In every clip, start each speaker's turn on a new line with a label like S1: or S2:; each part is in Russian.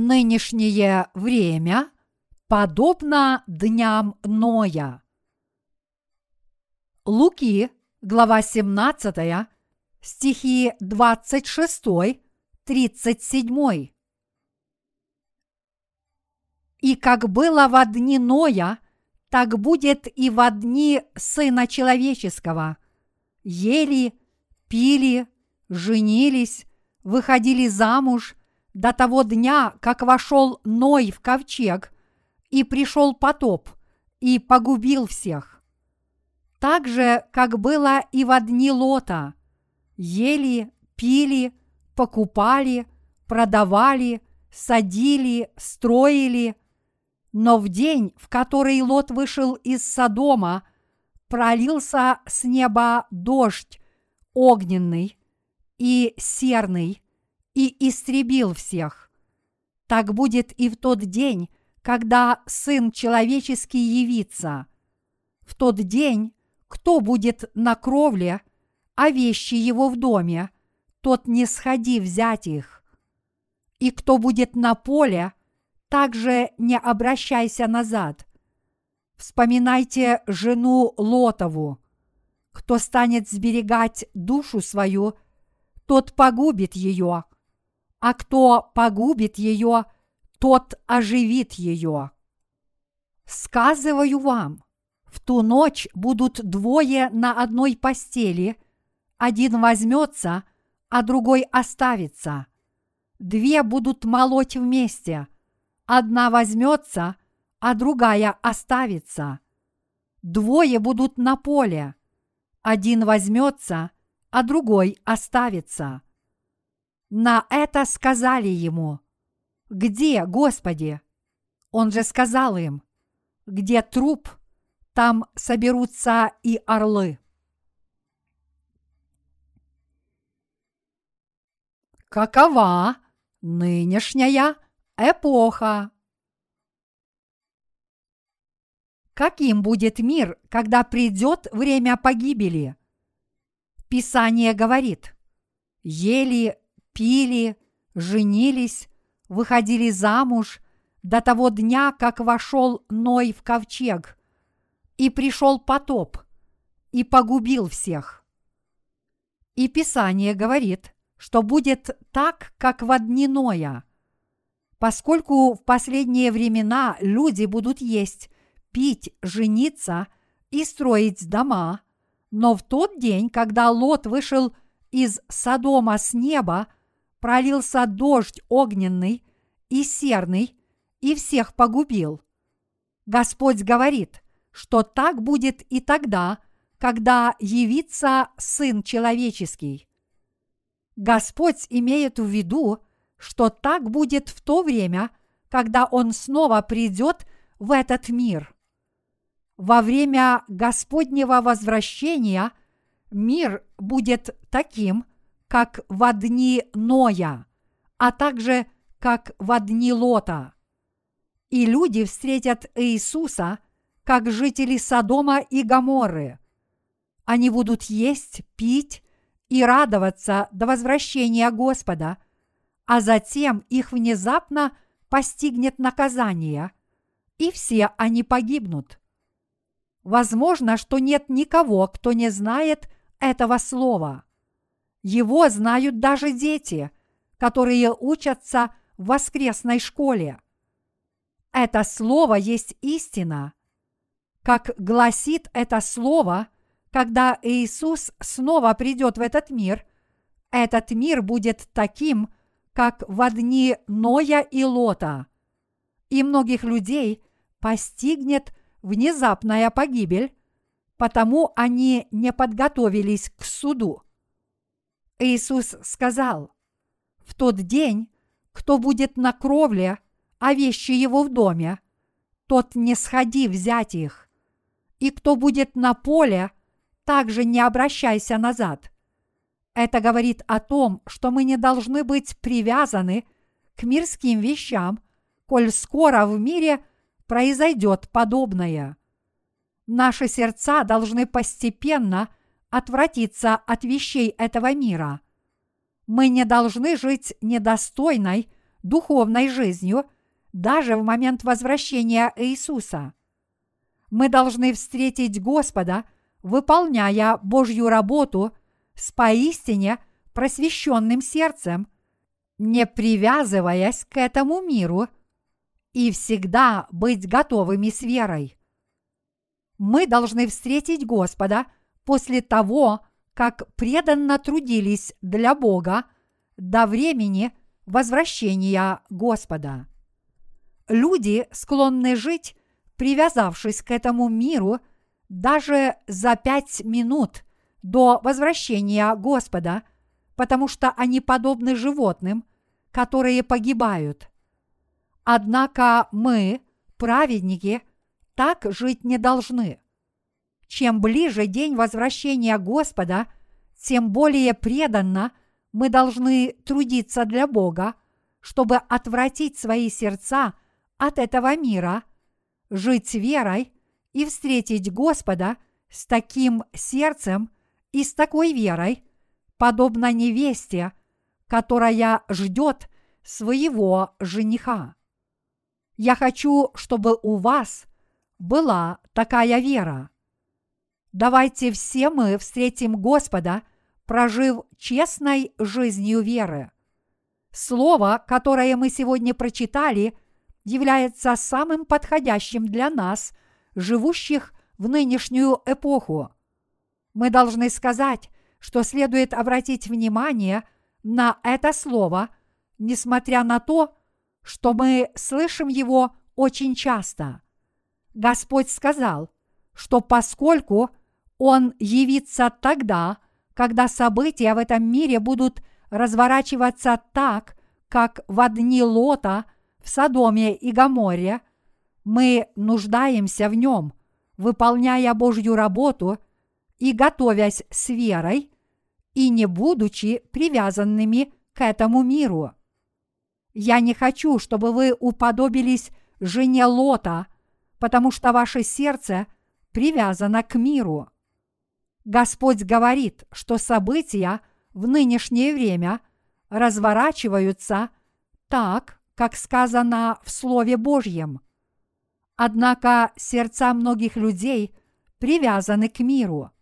S1: Нынешнее время подобно дням Ноя. Луки, глава 17, стихи 26, 37. И как было во дни Ноя, так будет и во дни Сына Человеческого. Ели, пили, женились, выходили замуж до того дня, как вошел Ной в ковчег, и пришел потоп, и погубил всех. Так же, как было и во дни Лота. Ели, пили, покупали, продавали, садили, строили – но в день, в который Лот вышел из Содома, пролился с неба дождь огненный и серный и истребил всех. Так будет и в тот день, когда Сын Человеческий явится. В тот день, кто будет на кровле, а вещи его в доме, тот не сходи взять их. И кто будет на поле, также не обращайся назад. Вспоминайте жену Лотову. Кто станет сберегать душу свою, тот погубит ее, а кто погубит ее, тот оживит ее. Сказываю вам, в ту ночь будут двое на одной постели, один возьмется, а другой оставится. Две будут молоть вместе – Одна возьмется, а другая оставится. Двое будут на поле. Один возьмется, а другой оставится. На это сказали ему, «Где, Господи?» Он же сказал им, «Где труп, там соберутся и орлы». Какова нынешняя эпоха. Каким будет мир, когда придет время погибели? Писание говорит, ели, пили, женились, выходили замуж до того дня, как вошел Ной в ковчег, и пришел потоп, и погубил всех. И Писание говорит, что будет так, как в дни Ноя – Поскольку в последние времена люди будут есть, пить, жениться и строить дома, но в тот день, когда Лот вышел из Содома с неба, пролился дождь огненный и серный и всех погубил. Господь говорит, что так будет и тогда, когда явится Сын Человеческий. Господь имеет в виду, что так будет в то время, когда Он снова придет в этот мир. Во время Господнего возвращения мир будет таким, как в дни Ноя, а также как в дни Лота. И люди встретят Иисуса, как жители Содома и Гаморы. Они будут есть, пить и радоваться до возвращения Господа – а затем их внезапно постигнет наказание, и все они погибнут. Возможно, что нет никого, кто не знает этого слова. Его знают даже дети, которые учатся в воскресной школе. Это слово есть истина. Как гласит это слово, когда Иисус снова придет в этот мир, этот мир будет таким, как в дни Ноя и Лота. И многих людей постигнет внезапная погибель, потому они не подготовились к суду. Иисус сказал, в тот день, кто будет на кровле, а вещи его в доме, тот не сходи взять их. И кто будет на поле, также не обращайся назад. Это говорит о том, что мы не должны быть привязаны к мирским вещам, коль скоро в мире произойдет подобное. Наши сердца должны постепенно отвратиться от вещей этого мира. Мы не должны жить недостойной духовной жизнью даже в момент возвращения Иисуса. Мы должны встретить Господа, выполняя Божью работу с поистине просвещенным сердцем, не привязываясь к этому миру и всегда быть готовыми с верой. Мы должны встретить Господа после того, как преданно трудились для Бога до времени возвращения Господа. Люди склонны жить, привязавшись к этому миру даже за пять минут до возвращения Господа, потому что они подобны животным, которые погибают. Однако мы, праведники, так жить не должны. Чем ближе день возвращения Господа, тем более преданно мы должны трудиться для Бога, чтобы отвратить свои сердца от этого мира, жить верой и встретить Господа с таким сердцем и с такой верой, подобно невесте, которая ждет своего жениха. Я хочу, чтобы у вас была такая вера. Давайте все мы встретим Господа, прожив честной жизнью веры. Слово, которое мы сегодня прочитали, является самым подходящим для нас, живущих в нынешнюю эпоху. Мы должны сказать, что следует обратить внимание на это слово, несмотря на то, что мы слышим его очень часто. Господь сказал, что поскольку Он явится тогда, когда события в этом мире будут разворачиваться так, как в дни Лота в Содоме и Гаморе, мы нуждаемся в нем, выполняя Божью работу и готовясь с верой и не будучи привязанными к этому миру. Я не хочу, чтобы вы уподобились жене Лота, потому что ваше сердце привязано к миру. Господь говорит, что события в нынешнее время разворачиваются так, как сказано в Слове Божьем. Однако сердца многих людей привязаны к миру.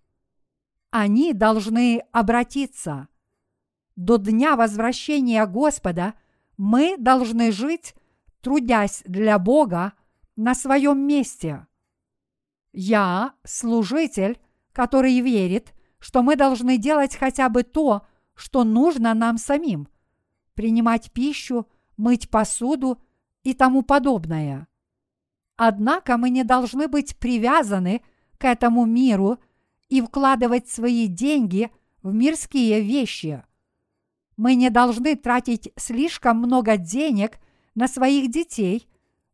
S1: Они должны обратиться. До дня возвращения Господа – мы должны жить, трудясь для Бога на своем месте. Я служитель, который верит, что мы должны делать хотя бы то, что нужно нам самим, принимать пищу, мыть посуду и тому подобное. Однако мы не должны быть привязаны к этому миру и вкладывать свои деньги в мирские вещи – мы не должны тратить слишком много денег на своих детей,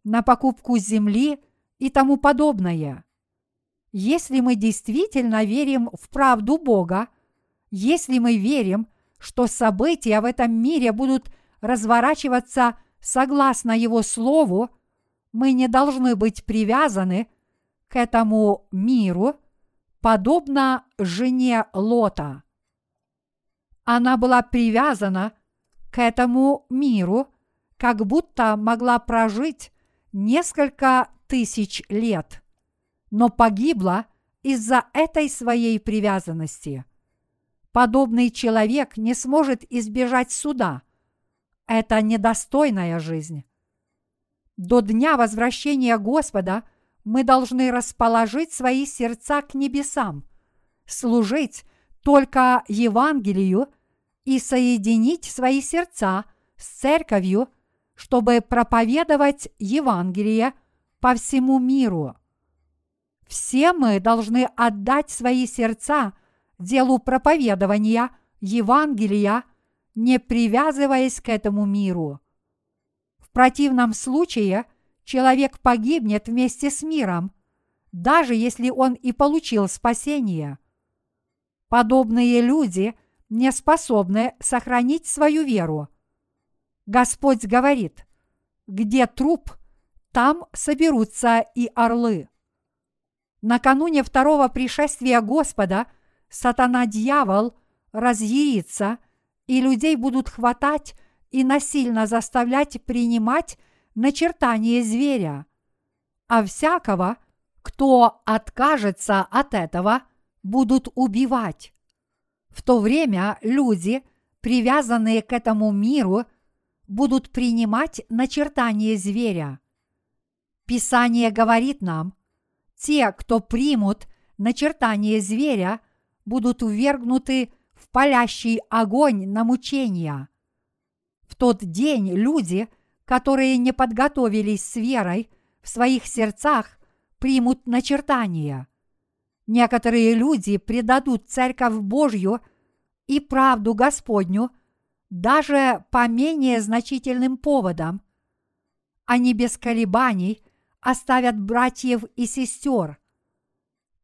S1: на покупку земли и тому подобное. Если мы действительно верим в правду Бога, если мы верим, что события в этом мире будут разворачиваться согласно Его Слову, мы не должны быть привязаны к этому миру, подобно жене Лота. Она была привязана к этому миру, как будто могла прожить несколько тысяч лет, но погибла из-за этой своей привязанности. Подобный человек не сможет избежать суда. Это недостойная жизнь. До дня возвращения Господа мы должны расположить свои сердца к небесам, служить только Евангелию и соединить свои сердца с церковью, чтобы проповедовать Евангелие по всему миру. Все мы должны отдать свои сердца делу проповедования Евангелия, не привязываясь к этому миру. В противном случае человек погибнет вместе с миром, даже если он и получил спасение. Подобные люди не способны сохранить свою веру. Господь говорит, где труп, там соберутся и орлы. Накануне второго пришествия Господа сатана-дьявол разъярится, и людей будут хватать и насильно заставлять принимать начертание зверя, а всякого, кто откажется от этого, будут убивать. В то время люди, привязанные к этому миру, будут принимать начертание зверя. Писание говорит нам, те, кто примут начертание зверя, будут увергнуты в палящий огонь на мучения. В тот день люди, которые не подготовились с верой в своих сердцах, примут начертание. Некоторые люди предадут Церковь Божью и правду Господню даже по менее значительным поводам. Они без колебаний оставят братьев и сестер.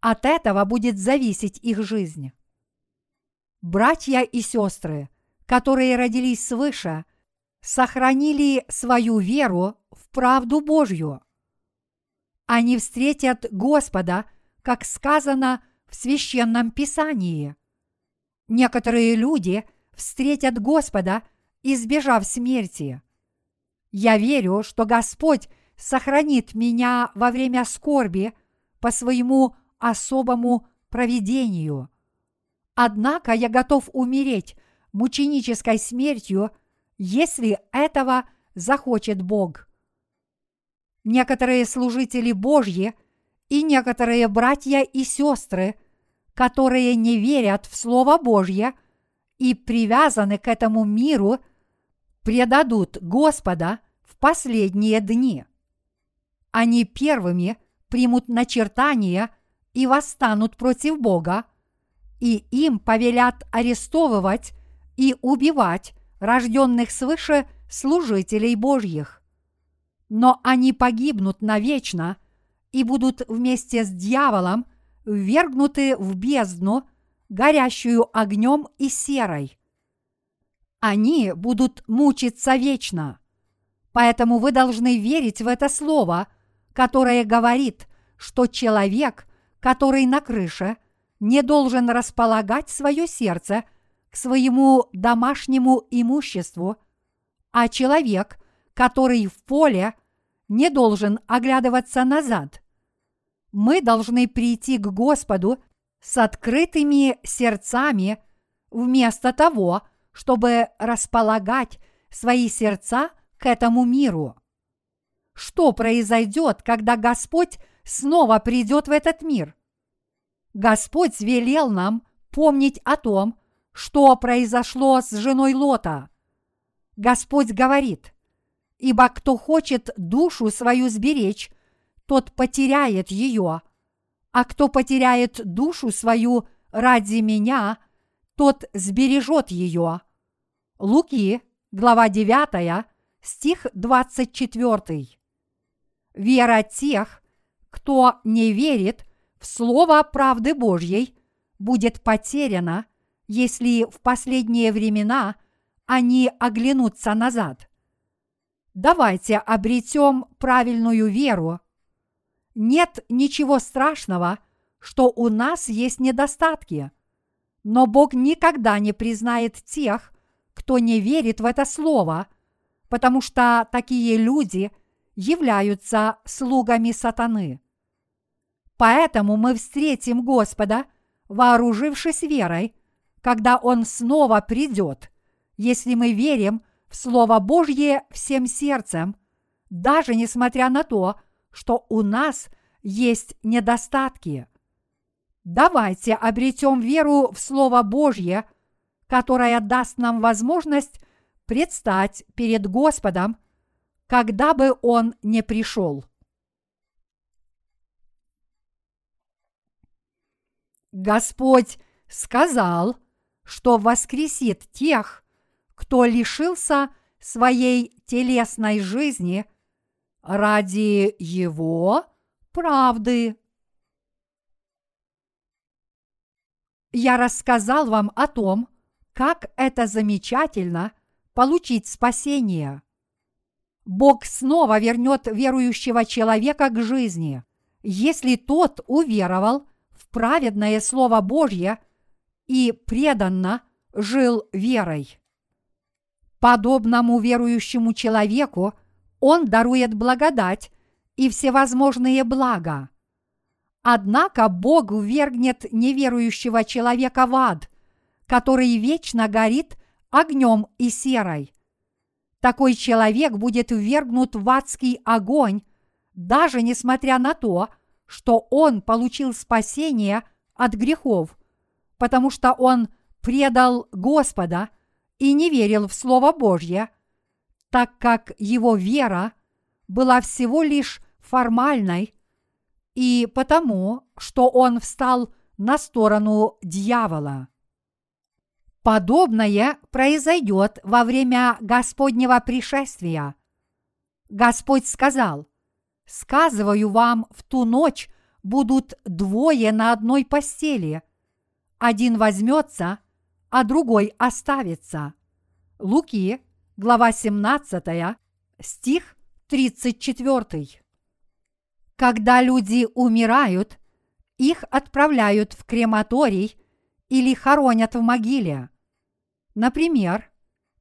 S1: От этого будет зависеть их жизнь. Братья и сестры, которые родились свыше, сохранили свою веру в правду Божью. Они встретят Господа, как сказано в священном писании. Некоторые люди встретят Господа, избежав смерти. Я верю, что Господь сохранит меня во время скорби по своему особому провидению. Однако я готов умереть мученической смертью, если этого захочет Бог. Некоторые служители Божьи и некоторые братья и сестры, которые не верят в Слово Божье и привязаны к этому миру, предадут Господа в последние дни. Они первыми примут начертания и восстанут против Бога, и им повелят арестовывать и убивать рожденных свыше служителей Божьих. Но они погибнут навечно и будут вместе с дьяволом ввергнуты в бездну, горящую огнем и серой. Они будут мучиться вечно. Поэтому вы должны верить в это слово, которое говорит, что человек, который на крыше, не должен располагать свое сердце – к своему домашнему имуществу, а человек, который в поле, не должен оглядываться назад. Мы должны прийти к Господу с открытыми сердцами вместо того, чтобы располагать свои сердца к этому миру. Что произойдет, когда Господь снова придет в этот мир? Господь велел нам помнить о том, что произошло с женой Лота. Господь говорит, ибо кто хочет душу свою сберечь, тот потеряет ее, а кто потеряет душу свою ради меня, тот сбережет ее. Луки, глава 9, стих 24. Вера тех, кто не верит в Слово правды Божьей, будет потеряна – если в последние времена они оглянутся назад. Давайте обретем правильную веру. Нет ничего страшного, что у нас есть недостатки, но Бог никогда не признает тех, кто не верит в это слово, потому что такие люди являются слугами сатаны. Поэтому мы встретим Господа, вооружившись верой, когда Он снова придет, если мы верим в Слово Божье всем сердцем, даже несмотря на то, что у нас есть недостатки. Давайте обретем веру в Слово Божье, которое даст нам возможность предстать перед Господом, когда бы Он не пришел. Господь сказал – что воскресит тех, кто лишился своей телесной жизни ради Его правды. Я рассказал вам о том, как это замечательно получить спасение. Бог снова вернет верующего человека к жизни, если тот уверовал в праведное Слово Божье – и преданно жил верой. Подобному верующему человеку Он дарует благодать и всевозможные блага. Однако Бог ввергнет неверующего человека в ад, который вечно горит огнем и серой. Такой человек будет ввергнут в адский огонь, даже несмотря на то, что он получил спасение от грехов, потому что он предал Господа и не верил в Слово Божье, так как его вера была всего лишь формальной, и потому, что он встал на сторону дьявола. Подобное произойдет во время Господнего пришествия. Господь сказал, «Сказываю вам, в ту ночь будут двое на одной постели. Один возьмется, а другой оставится». Луки, глава 17, стих 34. Когда люди умирают, их отправляют в крематорий или хоронят в могиле. Например,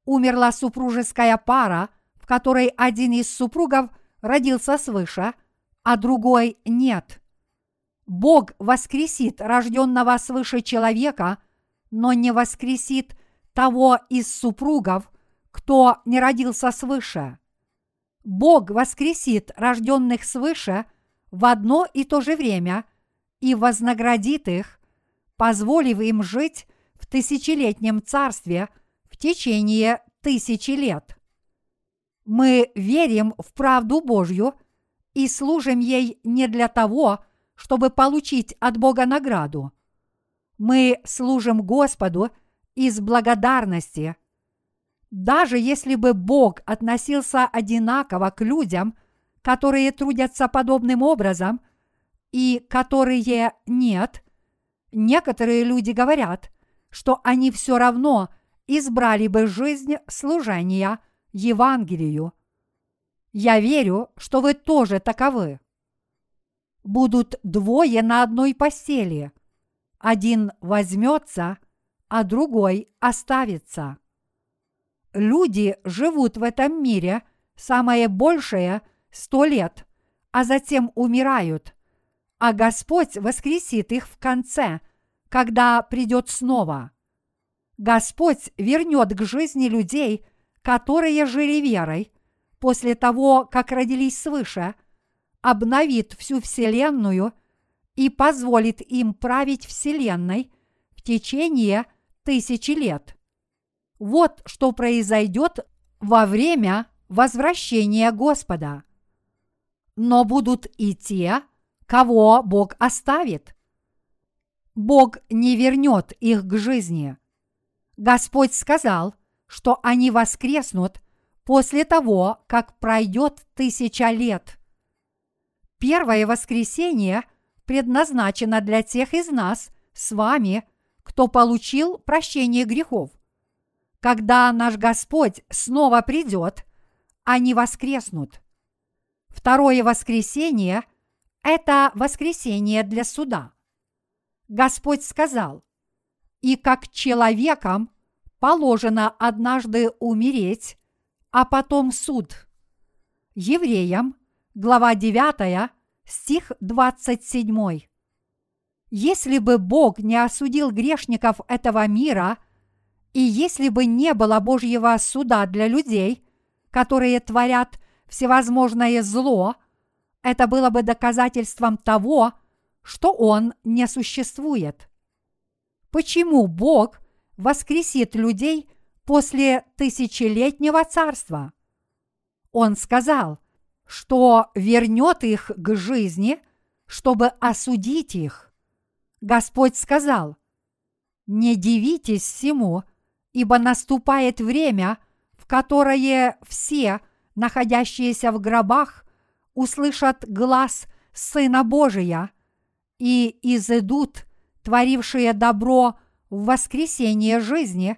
S1: умерла супружеская пара, в которой один из супругов родился свыше, а другой нет. Бог воскресит рожденного свыше человека, но не воскресит того из супругов, кто не родился свыше. Бог воскресит рожденных свыше в одно и то же время и вознаградит их, позволив им жить в тысячелетнем царстве в течение тысячи лет. Мы верим в правду Божью и служим ей не для того, чтобы получить от Бога награду. Мы служим Господу из благодарности. Даже если бы Бог относился одинаково к людям, которые трудятся подобным образом, и которые нет, некоторые люди говорят – что они все равно избрали бы жизнь служения Евангелию. Я верю, что вы тоже таковы. Будут двое на одной постели. Один возьмется, а другой оставится. Люди живут в этом мире самое большее сто лет, а затем умирают, а Господь воскресит их в конце – когда придет снова. Господь вернет к жизни людей, которые жили верой, после того, как родились свыше, обновит всю Вселенную и позволит им править Вселенной в течение тысячи лет. Вот что произойдет во время возвращения Господа. Но будут и те, кого Бог оставит. Бог не вернет их к жизни. Господь сказал, что они воскреснут после того, как пройдет тысяча лет. Первое воскресение предназначено для тех из нас с вами, кто получил прощение грехов. Когда наш Господь снова придет, они воскреснут. Второе воскресение – это воскресение для суда – Господь сказал, «И как человекам положено однажды умереть, а потом суд». Евреям, глава 9, стих 27. Если бы Бог не осудил грешников этого мира, и если бы не было Божьего суда для людей, которые творят всевозможное зло, это было бы доказательством того, что он не существует. Почему Бог воскресит людей после тысячелетнего царства? Он сказал, что вернет их к жизни, чтобы осудить их. Господь сказал, «Не дивитесь всему, ибо наступает время, в которое все, находящиеся в гробах, услышат глаз Сына Божия – и изыдут, творившие добро в воскресение жизни,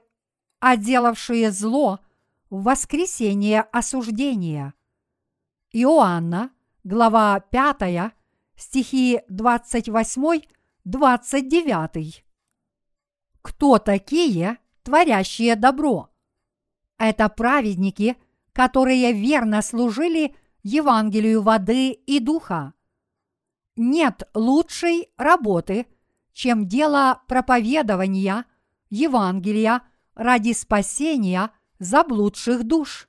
S1: а делавшие зло в воскресение осуждения. Иоанна, глава 5, стихи 28-29. Кто такие, творящие добро? Это праведники, которые верно служили Евангелию воды и духа. Нет лучшей работы, чем дело проповедования Евангелия ради спасения заблудших душ.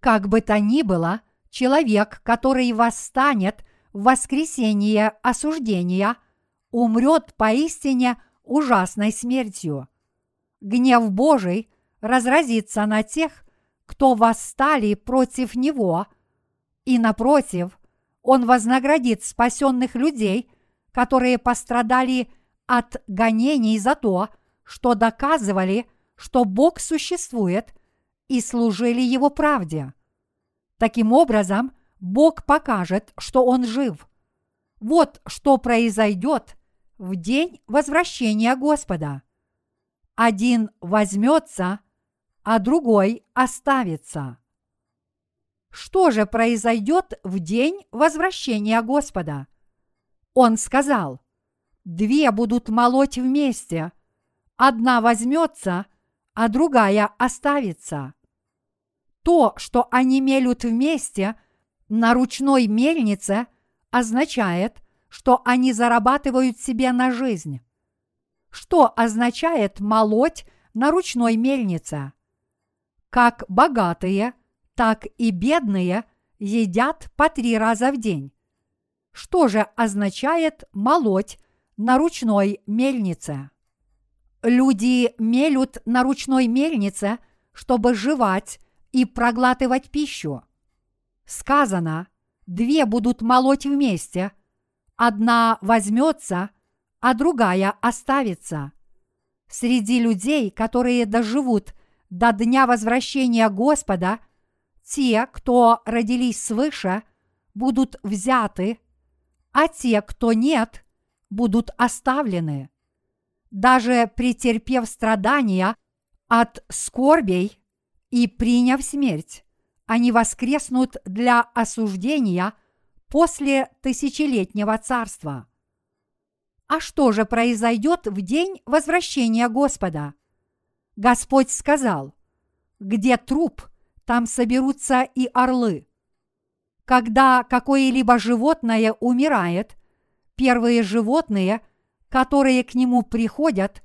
S1: Как бы то ни было, человек, который восстанет в воскресение осуждения, умрет поистине ужасной смертью. Гнев Божий разразится на тех, кто восстали против него, и напротив, он вознаградит спасенных людей, которые пострадали от гонений за то, что доказывали, что Бог существует и служили Его правде. Таким образом, Бог покажет, что Он жив. Вот что произойдет в день возвращения Господа. Один возьмется, а другой оставится. Что же произойдет в день возвращения Господа? Он сказал, две будут молоть вместе, одна возьмется, а другая оставится. То, что они мелют вместе на ручной мельнице, означает, что они зарабатывают себе на жизнь. Что означает молоть на ручной мельнице? Как богатые, так и бедные едят по три раза в день. Что же означает молоть на ручной мельнице? Люди мелют на ручной мельнице, чтобы жевать и проглатывать пищу. Сказано, две будут молоть вместе, одна возьмется, а другая оставится. Среди людей, которые доживут до дня возвращения Господа, те, кто родились свыше, будут взяты, а те, кто нет, будут оставлены даже претерпев страдания от скорбей и приняв смерть, они воскреснут для осуждения после тысячелетнего царства. А что же произойдет в день возвращения Господа? Господь сказал, где труп, там соберутся и орлы. Когда какое-либо животное умирает, первые животные – которые к нему приходят,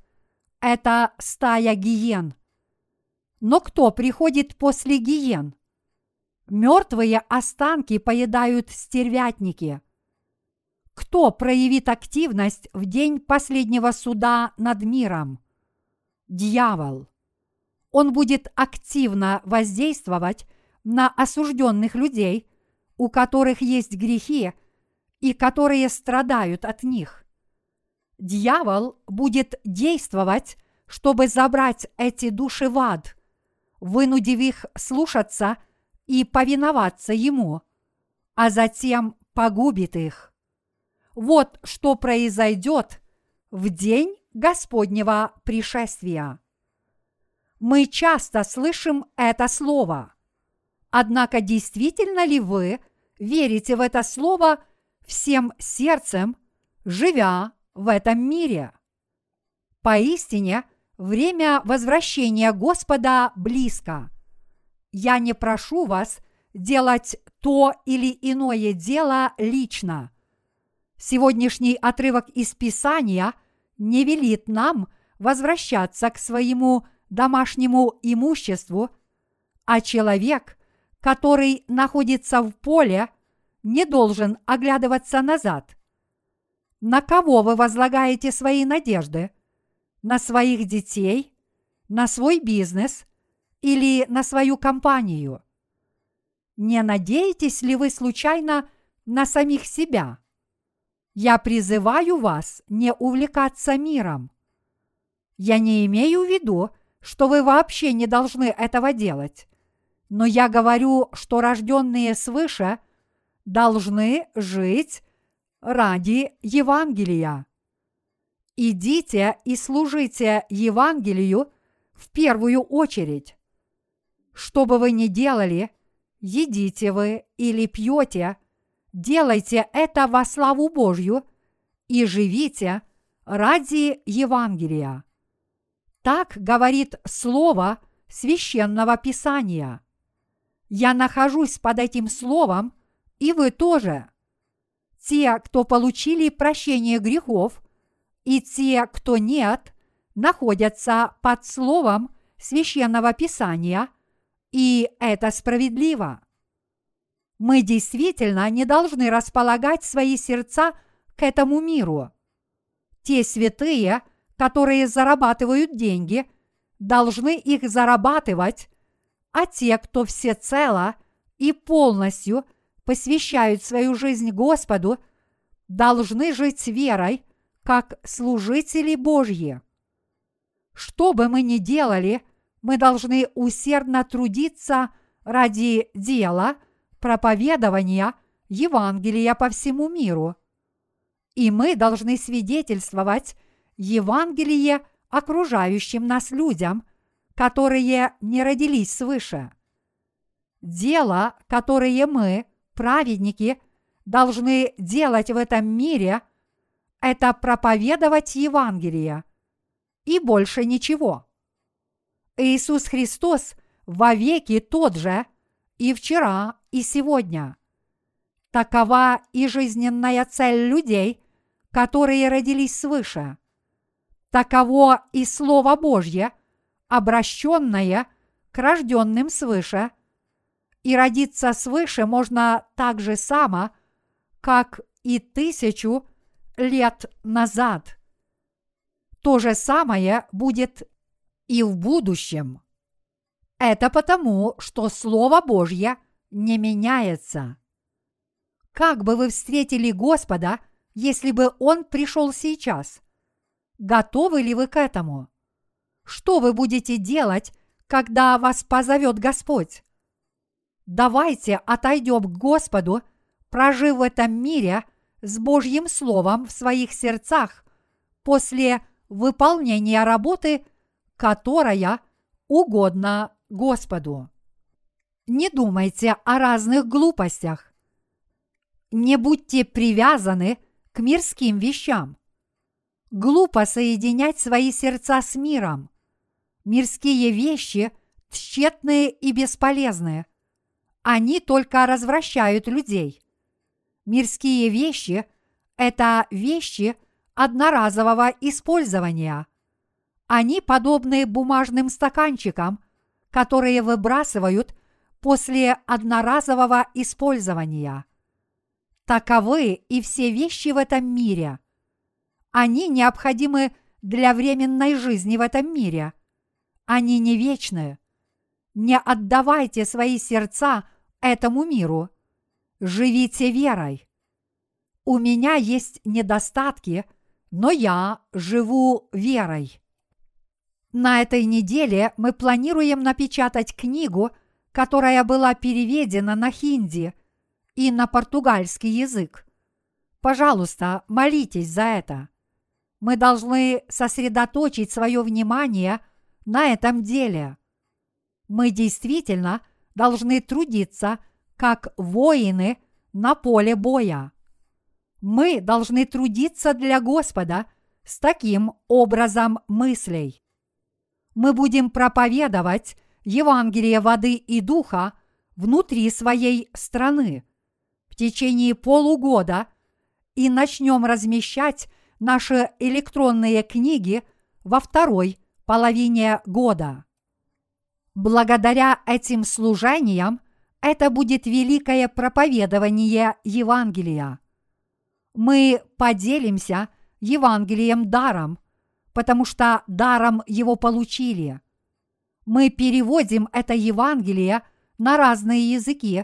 S1: это стая гиен. Но кто приходит после гиен? Мертвые останки поедают стервятники. Кто проявит активность в день последнего суда над миром? Дьявол. Он будет активно воздействовать на осужденных людей, у которых есть грехи и которые страдают от них дьявол будет действовать, чтобы забрать эти души в ад, вынудив их слушаться и повиноваться ему, а затем погубит их. Вот что произойдет в день Господнего пришествия. Мы часто слышим это слово. Однако действительно ли вы верите в это слово всем сердцем, живя в этом мире. Поистине, время возвращения Господа близко. Я не прошу вас делать то или иное дело лично. Сегодняшний отрывок из Писания не велит нам возвращаться к своему домашнему имуществу, а человек, который находится в поле, не должен оглядываться назад. На кого вы возлагаете свои надежды? На своих детей? На свой бизнес? Или на свою компанию? Не надеетесь ли вы случайно на самих себя? Я призываю вас не увлекаться миром. Я не имею в виду, что вы вообще не должны этого делать. Но я говорю, что рожденные свыше должны жить ради Евангелия. Идите и служите Евангелию в первую очередь. Что бы вы ни делали, едите вы или пьете, делайте это во славу Божью и живите ради Евангелия. Так говорит Слово священного писания. Я нахожусь под этим словом, и вы тоже. Те, кто получили прощение грехов, и те, кто нет, находятся под словом священного писания, и это справедливо. Мы действительно не должны располагать свои сердца к этому миру. Те святые, которые зарабатывают деньги, должны их зарабатывать, а те, кто всецело и полностью посвящают свою жизнь Господу, должны жить верой, как служители Божьи. Что бы мы ни делали, мы должны усердно трудиться ради дела – проповедования Евангелия по всему миру. И мы должны свидетельствовать Евангелие окружающим нас людям, которые не родились свыше. Дело, которое мы, праведники, должны делать в этом мире, это проповедовать Евангелие. И больше ничего. Иисус Христос вовеки тот же и вчера, и сегодня. Такова и жизненная цель людей, которые родились свыше. Таково и Слово Божье, обращенное к рожденным свыше. И родиться свыше можно так же само, как и тысячу лет назад. То же самое будет и в будущем. Это потому, что Слово Божье не меняется. Как бы вы встретили Господа, если бы Он пришел сейчас? Готовы ли вы к этому? Что вы будете делать, когда вас позовет Господь? Давайте отойдем к Господу, прожив в этом мире с Божьим Словом в своих сердцах после выполнения работы, которая угодна Господу. Не думайте о разных глупостях. Не будьте привязаны к мирским вещам. Глупо соединять свои сердца с миром. Мирские вещи тщетные и бесполезные. Они только развращают людей. Мирские вещи – это вещи одноразового использования. Они подобны бумажным стаканчикам, которые выбрасывают – после одноразового использования. Таковы и все вещи в этом мире. Они необходимы для временной жизни в этом мире. Они не вечны. Не отдавайте свои сердца этому миру. Живите верой. У меня есть недостатки, но я живу верой. На этой неделе мы планируем напечатать книгу – которая была переведена на хинди и на португальский язык. Пожалуйста, молитесь за это. Мы должны сосредоточить свое внимание на этом деле. Мы действительно должны трудиться как воины на поле боя. Мы должны трудиться для Господа с таким образом мыслей. Мы будем проповедовать Евангелие воды и духа внутри своей страны в течение полугода и начнем размещать наши электронные книги во второй половине года. Благодаря этим служениям это будет великое проповедование Евангелия. Мы поделимся Евангелием даром, потому что даром его получили – мы переводим это Евангелие на разные языки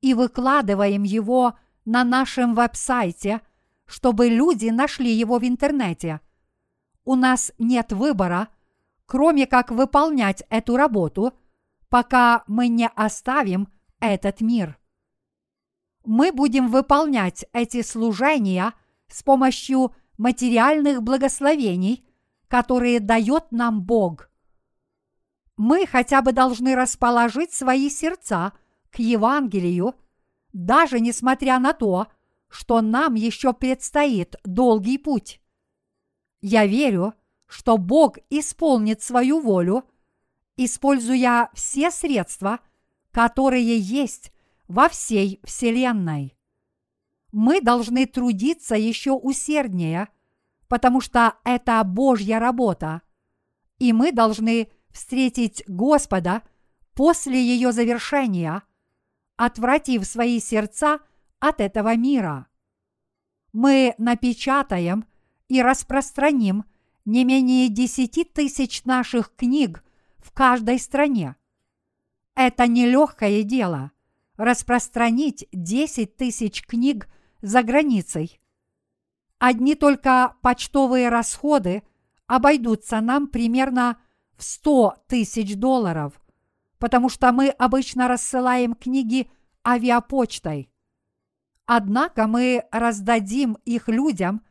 S1: и выкладываем его на нашем веб-сайте, чтобы люди нашли его в интернете. У нас нет выбора, кроме как выполнять эту работу, пока мы не оставим этот мир. Мы будем выполнять эти служения с помощью материальных благословений, которые дает нам Бог мы хотя бы должны расположить свои сердца к Евангелию, даже несмотря на то, что нам еще предстоит долгий путь. Я верю, что Бог исполнит свою волю, используя все средства, которые есть во всей Вселенной. Мы должны трудиться еще усерднее, потому что это Божья работа, и мы должны встретить Господа после ее завершения, отвратив свои сердца от этого мира. Мы напечатаем и распространим не менее десяти тысяч наших книг в каждой стране. Это нелегкое дело – распространить десять тысяч книг за границей. Одни только почтовые расходы обойдутся нам примерно в 100 тысяч долларов, потому что мы обычно рассылаем книги авиапочтой. Однако мы раздадим их людям,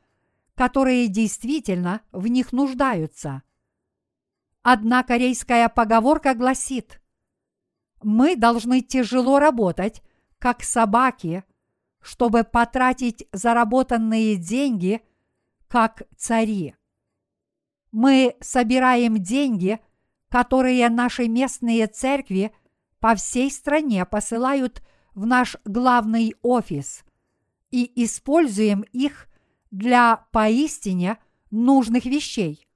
S1: которые действительно в них нуждаются. Одна корейская поговорка гласит, мы должны тяжело работать, как собаки, чтобы потратить заработанные деньги, как цари. Мы собираем деньги, которые наши местные церкви по всей стране посылают в наш главный офис и используем их для поистине нужных вещей.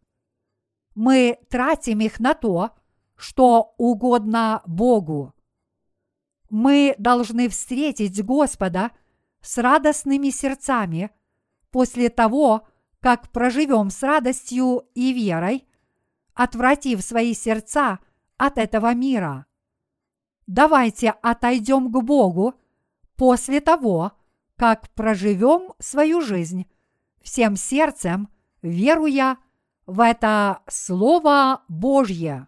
S1: Мы тратим их на то, что угодно Богу. Мы должны встретить Господа с радостными сердцами после того, как проживем с радостью и верой, отвратив свои сердца от этого мира. Давайте отойдем к Богу после того, как проживем свою жизнь всем сердцем, веруя в это Слово Божье.